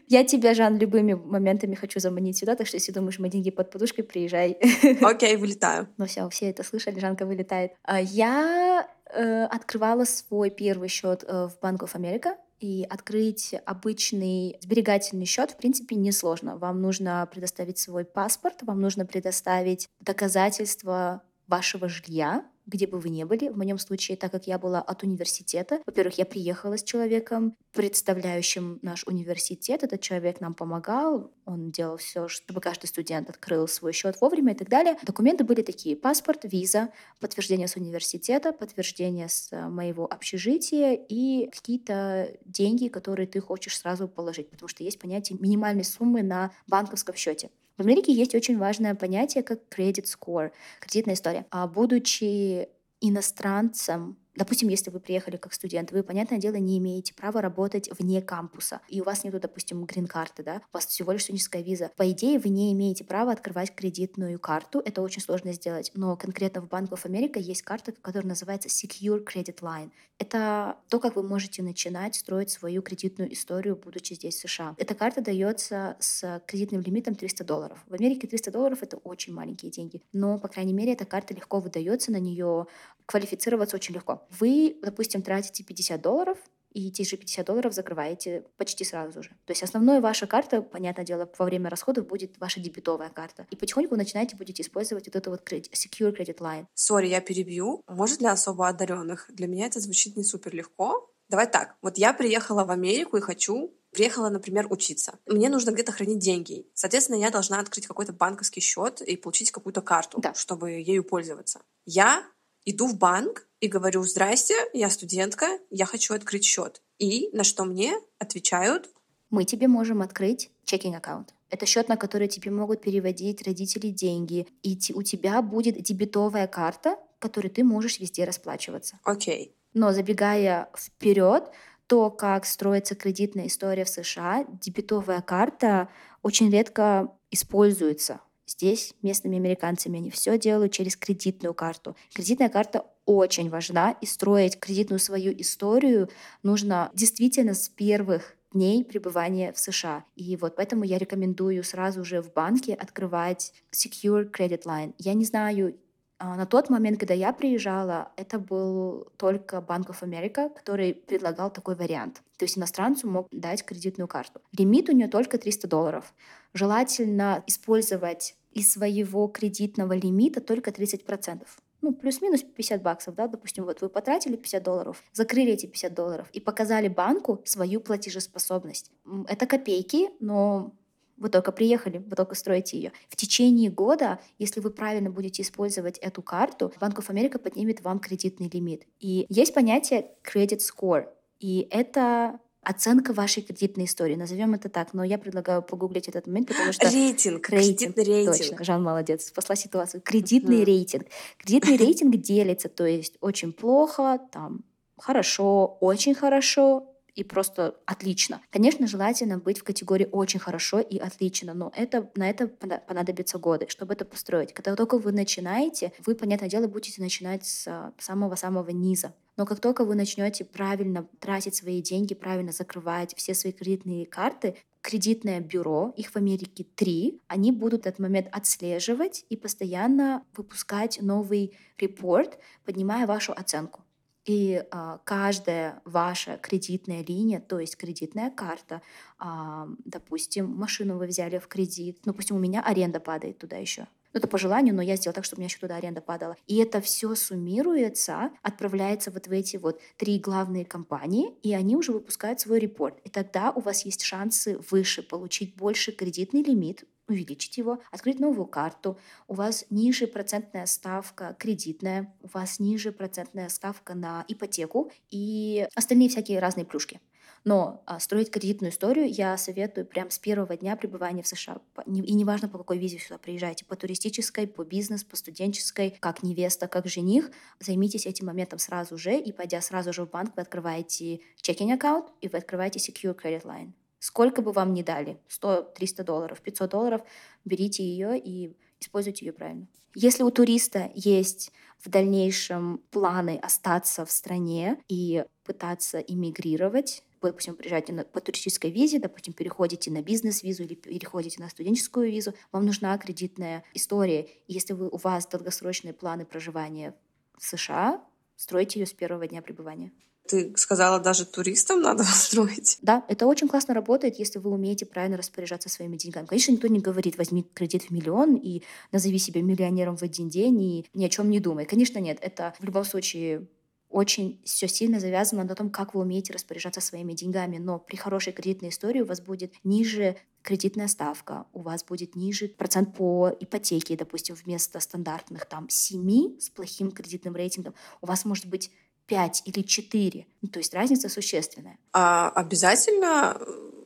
C: Я тебя, Жан, любыми моментами хочу заманить сюда, так что если думаешь, мои деньги под подушкой, приезжай.
A: Окей, вылетаю.
C: Ну все, все это слышали, Жанка вылетает. А Я э, открывала свой первый счет э, в Bank of America. И открыть обычный сберегательный счет, в принципе, несложно. Вам нужно предоставить свой паспорт, вам нужно предоставить доказательства вашего жилья, где бы вы ни были. В моем случае, так как я была от университета, во-первых, я приехала с человеком, представляющим наш университет. Этот человек нам помогал, он делал все, чтобы каждый студент открыл свой счет вовремя и так далее. Документы были такие: паспорт, виза, подтверждение с университета, подтверждение с э, моего общежития и какие-то деньги, которые ты хочешь сразу положить, потому что есть понятие минимальной суммы на банковском счете. В Америке есть очень важное понятие, как credit score, кредитная история. А будучи иностранцем, Допустим, если вы приехали как студент, вы, понятное дело, не имеете права работать вне кампуса, и у вас нету, допустим, грин-карты, да, у вас всего лишь студенческая виза. По идее, вы не имеете права открывать кредитную карту, это очень сложно сделать, но конкретно в Bank of America есть карта, которая называется Secure Credit Line. Это то, как вы можете начинать строить свою кредитную историю, будучи здесь, в США. Эта карта дается с кредитным лимитом 300 долларов. В Америке 300 долларов — это очень маленькие деньги, но, по крайней мере, эта карта легко выдается, на нее квалифицироваться очень легко. Вы, допустим, тратите 50 долларов, и те же 50 долларов закрываете почти сразу же. То есть основная ваша карта, понятное дело, во время расходов будет ваша дебетовая карта. И потихоньку начинаете будете использовать вот это вот secure credit line.
A: Сори, я перебью. Может, для особо одаренных? Для меня это звучит не супер легко. Давай так. Вот я приехала в Америку и хочу приехала, например, учиться. Мне нужно где-то хранить деньги. Соответственно, я должна открыть какой-то банковский счет и получить какую-то карту, да. чтобы ею пользоваться. Я иду в банк и говорю, здрасте, я студентка, я хочу открыть счет. И на что мне отвечают?
C: Мы тебе можем открыть чекинг аккаунт. Это счет, на который тебе могут переводить родители деньги. И у тебя будет дебетовая карта, которой ты можешь везде расплачиваться.
A: Окей. Okay.
C: Но забегая вперед, то, как строится кредитная история в США, дебетовая карта очень редко используется Здесь местными американцами они все делают через кредитную карту. Кредитная карта очень важна, и строить кредитную свою историю нужно действительно с первых дней пребывания в США. И вот поэтому я рекомендую сразу же в банке открывать Secure Credit Line. Я не знаю, а, на тот момент, когда я приезжала, это был только Bank of America, который предлагал такой вариант. То есть иностранцу мог дать кредитную карту. Лимит у нее только 300 долларов. Желательно использовать из своего кредитного лимита только 30% ну, плюс-минус 50 баксов, да, допустим, вот вы потратили 50 долларов, закрыли эти 50 долларов и показали банку свою платежеспособность. Это копейки, но вы только приехали, вы только строите ее. В течение года, если вы правильно будете использовать эту карту, Банк of America поднимет вам кредитный лимит. И есть понятие credit score, и это оценка вашей кредитной истории, назовем это так, но я предлагаю погуглить этот момент, потому что...
A: Рейтинг, рейтинг кредитный рейтинг.
C: Точно, Жан молодец, спасла ситуацию. Кредитный uh-huh. рейтинг. Кредитный рейтинг делится, то есть очень плохо, там, хорошо, очень хорошо, и просто отлично. Конечно, желательно быть в категории очень хорошо и отлично, но это, на это понадобится годы, чтобы это построить. Когда только вы начинаете, вы, понятное дело, будете начинать с самого-самого низа. Но как только вы начнете правильно тратить свои деньги, правильно закрывать все свои кредитные карты, кредитное бюро, их в Америке три, они будут этот момент отслеживать и постоянно выпускать новый репорт, поднимая вашу оценку. И а, каждая ваша кредитная линия, то есть кредитная карта, а, допустим, машину вы взяли в кредит, ну, допустим, у меня аренда падает туда еще. Ну, это по желанию, но я сделала так, чтобы у меня еще туда аренда падала. И это все суммируется, отправляется вот в эти вот три главные компании, и они уже выпускают свой репорт. И тогда у вас есть шансы выше получить больше кредитный лимит, увеличить его, открыть новую карту, у вас ниже процентная ставка кредитная, у вас ниже процентная ставка на ипотеку и остальные всякие разные плюшки. Но а, строить кредитную историю я советую прямо с первого дня пребывания в США. И неважно, по какой визе сюда приезжаете, по туристической, по бизнес, по студенческой, как невеста, как жених, займитесь этим моментом сразу же, и пойдя сразу же в банк, вы открываете checking аккаунт и вы открываете secure credit line. Сколько бы вам ни дали, 100, 300 долларов, 500 долларов, берите ее и используйте ее правильно. Если у туриста есть в дальнейшем планы остаться в стране и пытаться иммигрировать, допустим, приезжаете на, по туристической визе, допустим, переходите на бизнес-визу или переходите на студенческую визу, вам нужна кредитная история. Если вы, у вас долгосрочные планы проживания в США, стройте ее с первого дня пребывания.
A: Ты сказала, даже туристам надо строить.
C: Да, это очень классно работает, если вы умеете правильно распоряжаться своими деньгами. Конечно, никто не говорит, возьми кредит в миллион и назови себя миллионером в один день и ни о чем не думай. Конечно, нет. Это в любом случае очень все сильно завязано на том, как вы умеете распоряжаться своими деньгами. Но при хорошей кредитной истории у вас будет ниже кредитная ставка, у вас будет ниже процент по ипотеке, допустим, вместо стандартных там 7 с плохим кредитным рейтингом, у вас может быть 5 или 4. Ну, то есть разница существенная.
A: А обязательно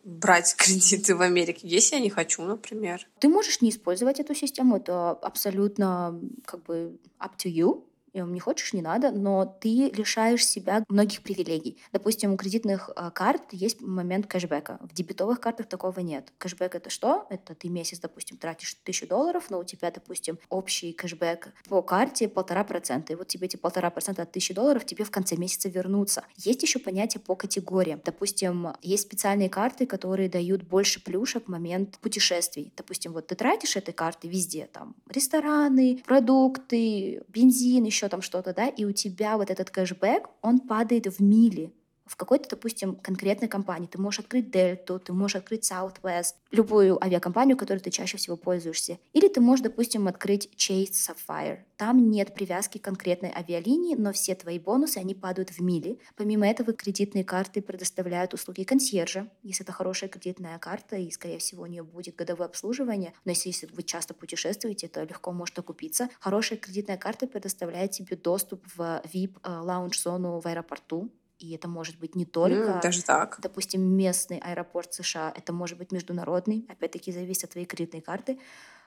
A: брать кредиты в Америке, если я не хочу, например.
C: Ты можешь не использовать эту систему, это абсолютно как бы up to you не хочешь, не надо, но ты лишаешь себя многих привилегий. Допустим, у кредитных э, карт есть момент кэшбэка. В дебетовых картах такого нет. Кэшбэк — это что? Это ты месяц, допустим, тратишь тысячу долларов, но у тебя, допустим, общий кэшбэк по карте полтора процента. И вот тебе эти полтора процента от тысячи долларов тебе в конце месяца вернутся. Есть еще понятие по категориям. Допустим, есть специальные карты, которые дают больше плюшек в момент путешествий. Допустим, вот ты тратишь этой карты везде, там, рестораны, продукты, бензин, еще еще там что-то, да, и у тебя вот этот кэшбэк, он падает в мили в какой-то, допустим, конкретной компании. Ты можешь открыть Delta, ты можешь открыть Southwest, любую авиакомпанию, которой ты чаще всего пользуешься. Или ты можешь, допустим, открыть Chase Sapphire. Там нет привязки к конкретной авиалинии, но все твои бонусы, они падают в мили. Помимо этого, кредитные карты предоставляют услуги консьержа, если это хорошая кредитная карта, и, скорее всего, у нее будет годовое обслуживание. Но если, если вы часто путешествуете, то легко может окупиться. Хорошая кредитная карта предоставляет тебе доступ в VIP э, в аэропорту, и это может быть не только,
A: mm, даже так.
C: допустим, местный аэропорт США, это может быть международный, опять-таки зависит от твоей кредитной карты.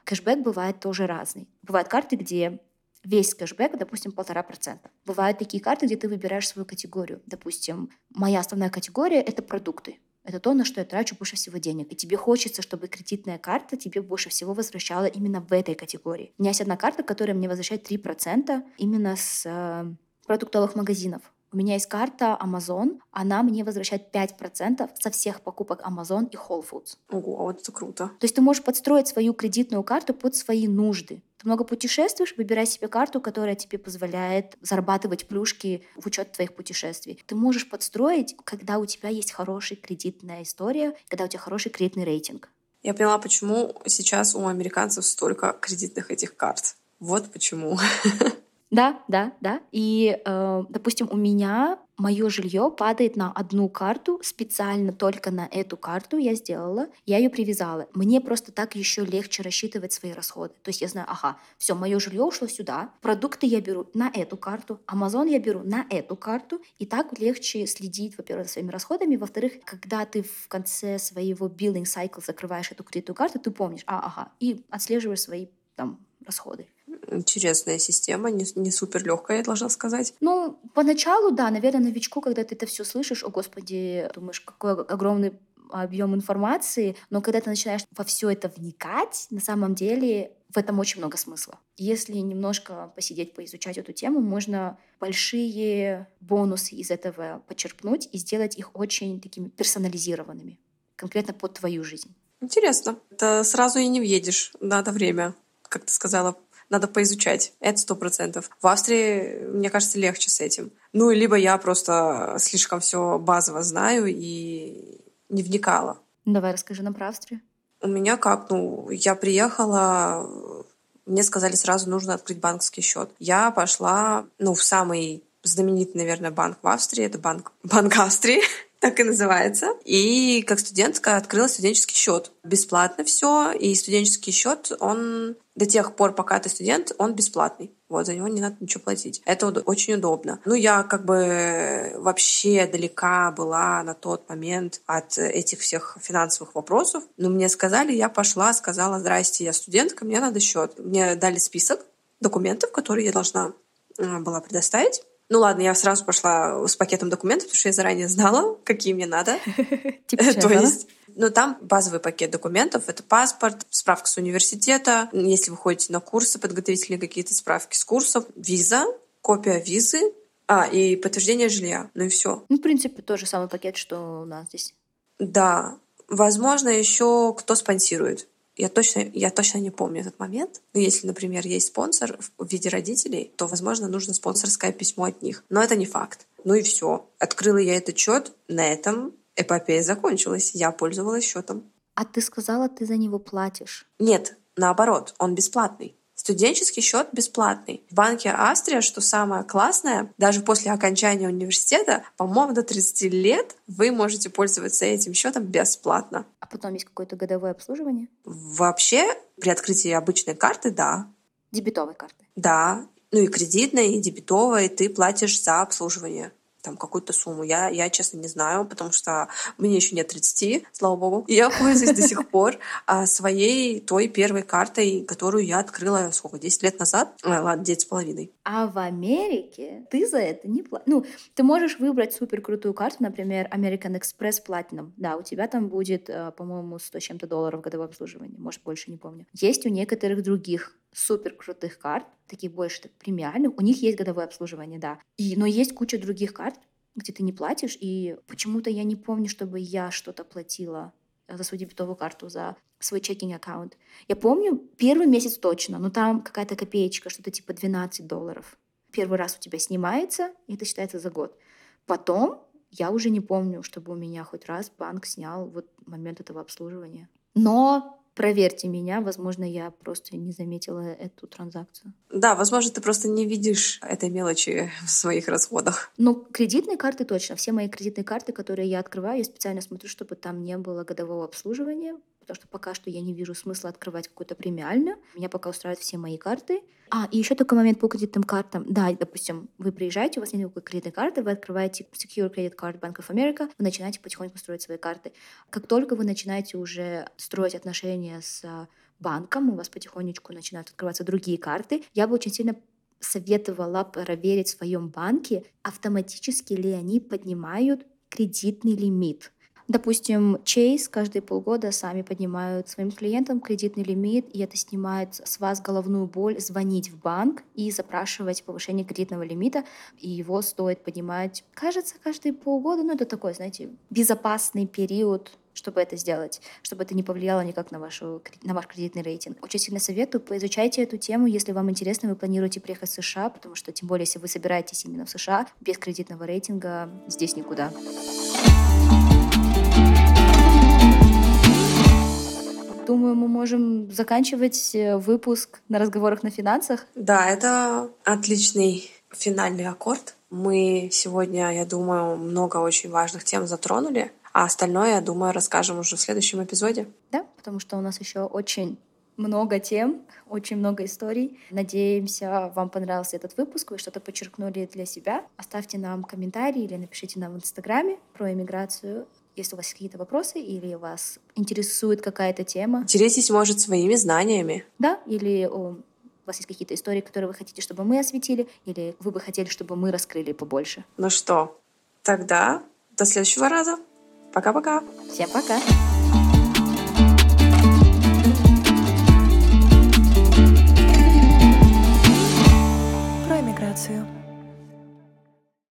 C: Кэшбэк бывает тоже разный. Бывают карты, где весь кэшбэк, допустим, полтора процента. Бывают такие карты, где ты выбираешь свою категорию. Допустим, моя основная категория — это продукты. Это то, на что я трачу больше всего денег. И тебе хочется, чтобы кредитная карта тебе больше всего возвращала именно в этой категории. У меня есть одна карта, которая мне возвращает 3% именно с э, продуктовых магазинов. У меня есть карта Amazon, она мне возвращает 5% со всех покупок Amazon и Whole Foods.
A: Ого, а вот это круто.
C: То есть ты можешь подстроить свою кредитную карту под свои нужды. Ты много путешествуешь, выбирай себе карту, которая тебе позволяет зарабатывать плюшки в учет твоих путешествий. Ты можешь подстроить, когда у тебя есть хорошая кредитная история, когда у тебя хороший кредитный рейтинг.
A: Я поняла, почему сейчас у американцев столько кредитных этих карт. Вот почему.
C: Да, да, да. И, э, допустим, у меня мое жилье падает на одну карту, специально только на эту карту я сделала, я ее привязала. Мне просто так еще легче рассчитывать свои расходы. То есть я знаю, ага, все, мое жилье ушло сюда, продукты я беру на эту карту, Amazon я беру на эту карту, и так легче следить, во-первых, за своими расходами, во-вторых, когда ты в конце своего billing cycle закрываешь эту кредитную карту, ты помнишь, а, ага, и отслеживаешь свои там расходы
A: интересная система, не, не супер легкая, я должна сказать.
C: Ну, поначалу, да, наверное, новичку, когда ты это все слышишь, о господи, думаешь, какой огромный объем информации, но когда ты начинаешь во все это вникать, на самом деле в этом очень много смысла. Если немножко посидеть, поизучать эту тему, можно большие бонусы из этого почерпнуть и сделать их очень такими персонализированными, конкретно под твою жизнь.
A: Интересно. Это сразу и не въедешь. Надо время, как ты сказала, надо поизучать. Это сто процентов. В Австрии, мне кажется, легче с этим. Ну, либо я просто слишком все базово знаю и не вникала.
C: Давай расскажи нам про Австрию.
A: У меня как? Ну, я приехала, мне сказали сразу нужно открыть банковский счет. Я пошла, ну, в самый знаменитый, наверное, банк в Австрии, это банк, банк Австрии так и называется. И как студентка открыла студенческий счет. Бесплатно все. И студенческий счет, он до тех пор, пока ты студент, он бесплатный. Вот, за него не надо ничего платить. Это очень удобно. Ну, я как бы вообще далека была на тот момент от этих всех финансовых вопросов. Но мне сказали, я пошла, сказала, здрасте, я студентка, мне надо счет. Мне дали список документов, которые я должна э, была предоставить. Ну ладно, я сразу пошла с пакетом документов, потому что я заранее знала, какие мне надо. Типа То есть, ну там базовый пакет документов. Это паспорт, справка с университета. Если вы ходите на курсы, подготовительные какие-то справки с курсов, виза, копия визы, а, и подтверждение жилья. Ну и все.
C: Ну, в принципе, тот же самый пакет, что у нас здесь.
A: Да. Возможно, еще кто спонсирует. Я точно, я точно не помню этот момент. Но если, например, есть спонсор в виде родителей, то, возможно, нужно спонсорское письмо от них. Но это не факт. Ну и все. Открыла я этот счет, на этом эпопея закончилась. Я пользовалась счетом.
C: А ты сказала, ты за него платишь?
A: Нет, наоборот, он бесплатный. Студенческий счет бесплатный. В банке Австрия, что самое классное, даже после окончания университета, по-моему, до 30 лет вы можете пользоваться этим счетом бесплатно.
C: А потом есть какое-то годовое обслуживание?
A: Вообще, при открытии обычной карты, да.
C: Дебетовой карты?
A: Да. Ну и кредитной, и дебетовой ты платишь за обслуживание там какую-то сумму. Я, я, честно, не знаю, потому что мне еще нет 30, слава богу. И я пользуюсь до сих пор а, своей той первой картой, которую я открыла, сколько, 10 лет назад? Ладно, 9 с половиной.
C: А в Америке ты за это не платишь. Ну, ты можешь выбрать супер крутую карту, например, American Express Platinum. Да, у тебя там будет, э, по-моему, 100 чем-то долларов годовое обслуживание. Может, больше, не помню. Есть у некоторых других супер крутых карт, такие больше так, премиальных, у них есть годовое обслуживание, да. И, но есть куча других карт, где ты не платишь, и почему-то я не помню, чтобы я что-то платила за свою дебетовую карту, за свой чекинг аккаунт. Я помню первый месяц точно, но там какая-то копеечка, что-то типа 12 долларов. Первый раз у тебя снимается, и это считается за год. Потом я уже не помню, чтобы у меня хоть раз банк снял вот момент этого обслуживания. Но проверьте меня, возможно, я просто не заметила эту транзакцию.
A: Да, возможно, ты просто не видишь этой мелочи в своих расходах.
C: Ну, кредитные карты точно. Все мои кредитные карты, которые я открываю, я специально смотрю, чтобы там не было годового обслуживания, потому что пока что я не вижу смысла открывать какую-то премиальную. Меня пока устраивают все мои карты. А, и еще такой момент по кредитным картам. Да, допустим, вы приезжаете, у вас нет никакой кредитной карты, вы открываете Secure Credit Card Bank of America, вы начинаете потихоньку строить свои карты. Как только вы начинаете уже строить отношения с банком, у вас потихонечку начинают открываться другие карты, я бы очень сильно советовала проверить в своем банке, автоматически ли они поднимают кредитный лимит. Допустим, Chase каждые полгода сами поднимают своим клиентам кредитный лимит, и это снимает с вас головную боль звонить в банк и запрашивать повышение кредитного лимита, и его стоит поднимать, кажется, каждые полгода, но это такой, знаете, безопасный период чтобы это сделать, чтобы это не повлияло никак на, вашу, на ваш кредитный рейтинг. Очень сильно советую, поизучайте эту тему, если вам интересно, вы планируете приехать в США, потому что, тем более, если вы собираетесь именно в США, без кредитного рейтинга здесь никуда. Думаю, мы можем заканчивать э, выпуск на разговорах на финансах.
A: Да, это отличный финальный аккорд. Мы сегодня, я думаю, много очень важных тем затронули, а остальное, я думаю, расскажем уже в следующем эпизоде.
C: Да, потому что у нас еще очень много тем, очень много историй. Надеемся, вам понравился этот выпуск, вы что-то подчеркнули для себя. Оставьте нам комментарий или напишите нам в Инстаграме про иммиграцию если у вас какие-то вопросы или вас интересует какая-то тема.
A: Делитесь, может, своими знаниями.
C: Да, или э, у вас есть какие-то истории, которые вы хотите, чтобы мы осветили, или вы бы хотели, чтобы мы раскрыли побольше.
A: Ну что, тогда до следующего раза. Пока-пока.
C: Всем пока. Про эмиграцию.